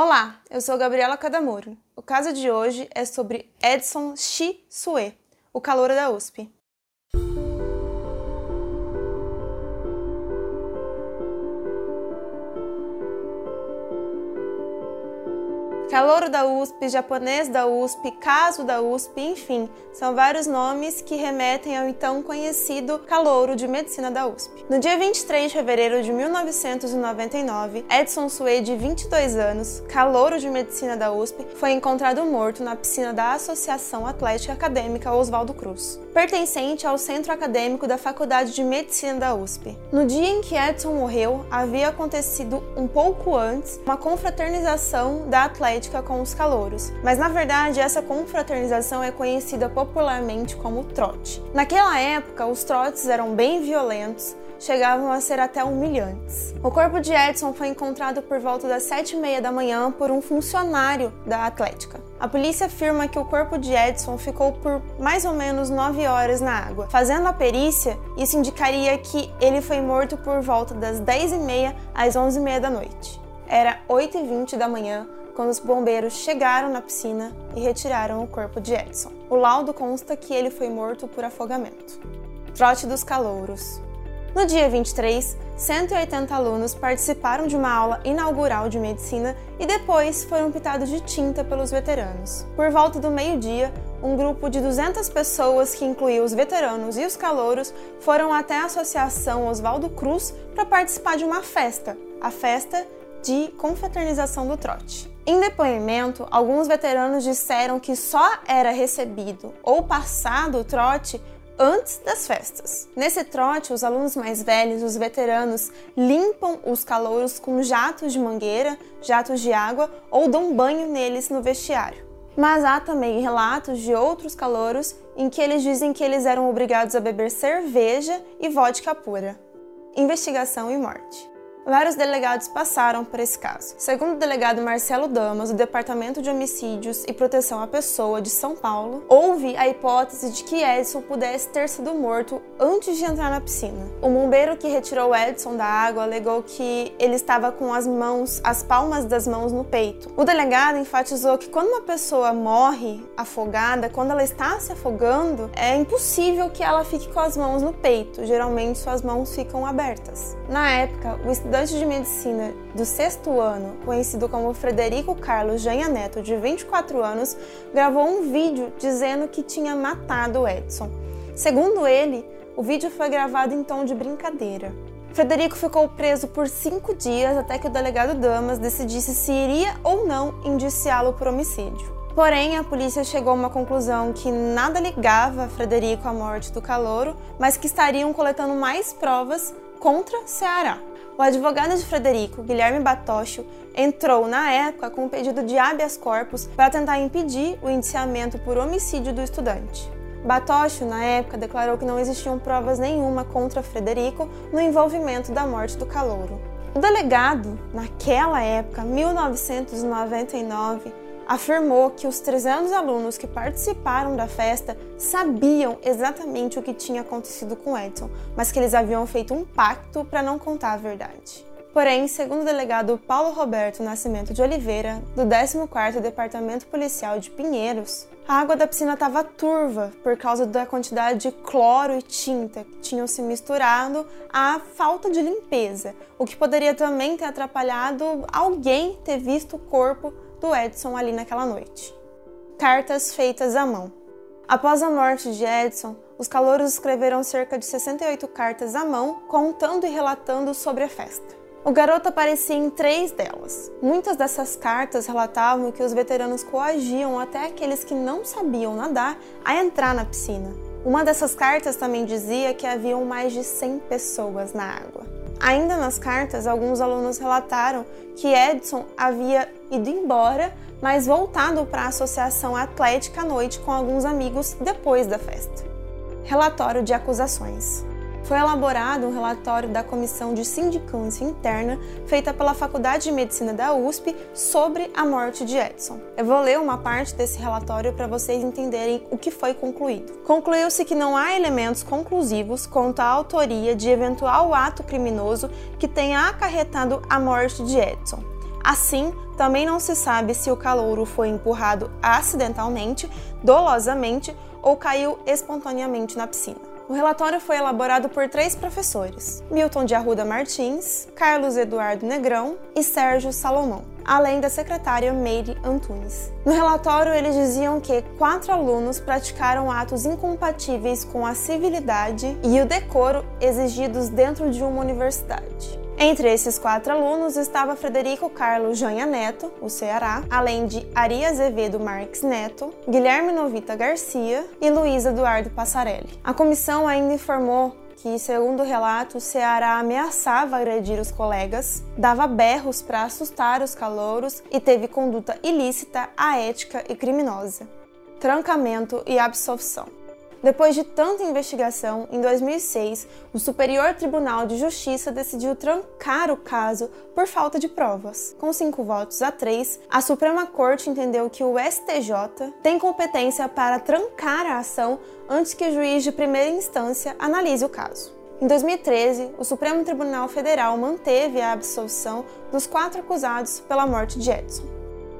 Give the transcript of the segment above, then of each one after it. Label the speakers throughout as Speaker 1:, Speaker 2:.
Speaker 1: Olá, eu sou Gabriela Cadamuro. O caso de hoje é sobre Edson Shi Sue, o calouro da USP. Calouro da USP, japonês da USP, caso da USP, enfim, são vários nomes que remetem ao então conhecido calouro de medicina da USP. No dia 23 de fevereiro de 1999, Edson Sue, de 22 anos, calouro de medicina da USP, foi encontrado morto na piscina da Associação Atlética Acadêmica Oswaldo Cruz, pertencente ao centro acadêmico da Faculdade de Medicina da USP. No dia em que Edson morreu, havia acontecido um pouco antes uma confraternização da Atlética com os calouros, mas na verdade essa confraternização é conhecida popularmente como trote. Naquela época, os trotes eram bem violentos, chegavam a ser até humilhantes. O corpo de Edson foi encontrado por volta das sete e meia da manhã por um funcionário da Atlética. A polícia afirma que o corpo de Edson ficou por mais ou menos nove horas na água. Fazendo a perícia, isso indicaria que ele foi morto por volta das dez e meia às onze e meia da noite. Era 8 e 20 da manhã quando os bombeiros chegaram na piscina e retiraram o corpo de Edson. O laudo consta que ele foi morto por afogamento. Trote dos calouros. No dia 23, 180 alunos participaram de uma aula inaugural de medicina e depois foram pitados de tinta pelos veteranos. Por volta do meio-dia, um grupo de 200 pessoas, que incluía os veteranos e os calouros, foram até a Associação Oswaldo Cruz para participar de uma festa, a festa de confraternização do trote. Em depoimento, alguns veteranos disseram que só era recebido ou passado o trote antes das festas. Nesse trote, os alunos mais velhos, os veteranos, limpam os calouros com jatos de mangueira, jatos de água ou dão banho neles no vestiário. Mas há também relatos de outros calouros em que eles dizem que eles eram obrigados a beber cerveja e vodka pura. Investigação e morte vários delegados passaram por esse caso. Segundo o delegado Marcelo Damas, do Departamento de Homicídios e Proteção à Pessoa de São Paulo, houve a hipótese de que Edson pudesse ter sido morto antes de entrar na piscina. O bombeiro que retirou Edson da água alegou que ele estava com as mãos, as palmas das mãos no peito. O delegado enfatizou que quando uma pessoa morre afogada, quando ela está se afogando, é impossível que ela fique com as mãos no peito. Geralmente suas mãos ficam abertas. Na época, o estudante estudante de medicina do sexto ano, conhecido como Frederico Carlos Janha Neto, de 24 anos, gravou um vídeo dizendo que tinha matado Edson. Segundo ele, o vídeo foi gravado em tom de brincadeira. Frederico ficou preso por cinco dias até que o delegado Damas decidisse se iria ou não indiciá-lo por homicídio. Porém, a polícia chegou a uma conclusão que nada ligava Frederico à morte do calouro, mas que estariam coletando mais provas contra Ceará. O advogado de Frederico, Guilherme Batocho, entrou na época com um pedido de habeas corpus para tentar impedir o indiciamento por homicídio do estudante. Batocho, na época, declarou que não existiam provas nenhuma contra Frederico no envolvimento da morte do calouro. O delegado, naquela época, 1999, afirmou que os 300 alunos que participaram da festa sabiam exatamente o que tinha acontecido com Edson, mas que eles haviam feito um pacto para não contar a verdade. Porém, segundo o delegado Paulo Roberto Nascimento de Oliveira, do 14º Departamento Policial de Pinheiros, a água da piscina estava turva por causa da quantidade de cloro e tinta que tinham se misturado à falta de limpeza, o que poderia também ter atrapalhado alguém ter visto o corpo do Edson ali naquela noite. Cartas feitas à mão. Após a morte de Edson, os calouros escreveram cerca de 68 cartas à mão, contando e relatando sobre a festa. O garoto aparecia em três delas. Muitas dessas cartas relatavam que os veteranos coagiam até aqueles que não sabiam nadar a entrar na piscina. Uma dessas cartas também dizia que haviam mais de 100 pessoas na água. Ainda nas cartas, alguns alunos relataram que Edson havia ido embora, mas voltado para a Associação Atlética à noite com alguns amigos depois da festa. Relatório de acusações. Foi elaborado um relatório da Comissão de Sindicância Interna feita pela Faculdade de Medicina da USP sobre a morte de Edson. Eu vou ler uma parte desse relatório para vocês entenderem o que foi concluído. Concluiu-se que não há elementos conclusivos quanto à autoria de eventual ato criminoso que tenha acarretado a morte de Edson Assim, também não se sabe se o calouro foi empurrado acidentalmente, dolosamente ou caiu espontaneamente na piscina. O relatório foi elaborado por três professores: Milton de Arruda Martins, Carlos Eduardo Negrão e Sérgio Salomão, além da secretária Meire Antunes. No relatório, eles diziam que quatro alunos praticaram atos incompatíveis com a civilidade e o decoro exigidos dentro de uma universidade. Entre esses quatro alunos estava Frederico Carlos Janha Neto, o Ceará, além de Ari Azevedo Marques Neto, Guilherme Novita Garcia e Luísa Eduardo Passarelli. A comissão ainda informou que, segundo o relato, o Ceará ameaçava agredir os colegas, dava berros para assustar os calouros e teve conduta ilícita, aética e criminosa. Trancamento e absolvição. Depois de tanta investigação, em 2006, o Superior Tribunal de Justiça decidiu trancar o caso por falta de provas. Com cinco votos a três, a Suprema Corte entendeu que o STJ tem competência para trancar a ação antes que o juiz de primeira instância analise o caso. Em 2013, o Supremo Tribunal Federal manteve a absolvição dos quatro acusados pela morte de Edson.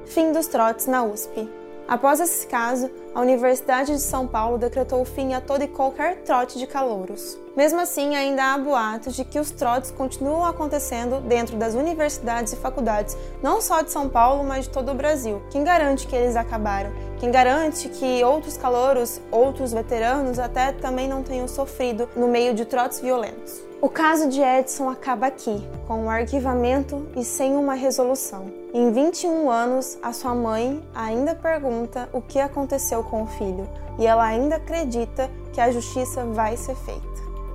Speaker 1: Fim dos trotes na USP. Após esse caso, a Universidade de São Paulo decretou fim a todo e qualquer trote de calouros. Mesmo assim, ainda há boatos de que os trotes continuam acontecendo dentro das universidades e faculdades, não só de São Paulo, mas de todo o Brasil. Quem garante que eles acabaram? Quem garante que outros calouros, outros veteranos até também não tenham sofrido no meio de trotes violentos? O caso de Edson acaba aqui, com um arquivamento e sem uma resolução. Em 21 anos, a sua mãe ainda pergunta o que aconteceu com o filho e ela ainda acredita que a justiça vai ser feita.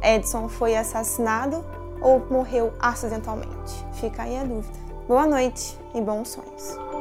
Speaker 1: Edson foi assassinado ou morreu acidentalmente? Fica aí a dúvida. Boa noite e bons sonhos.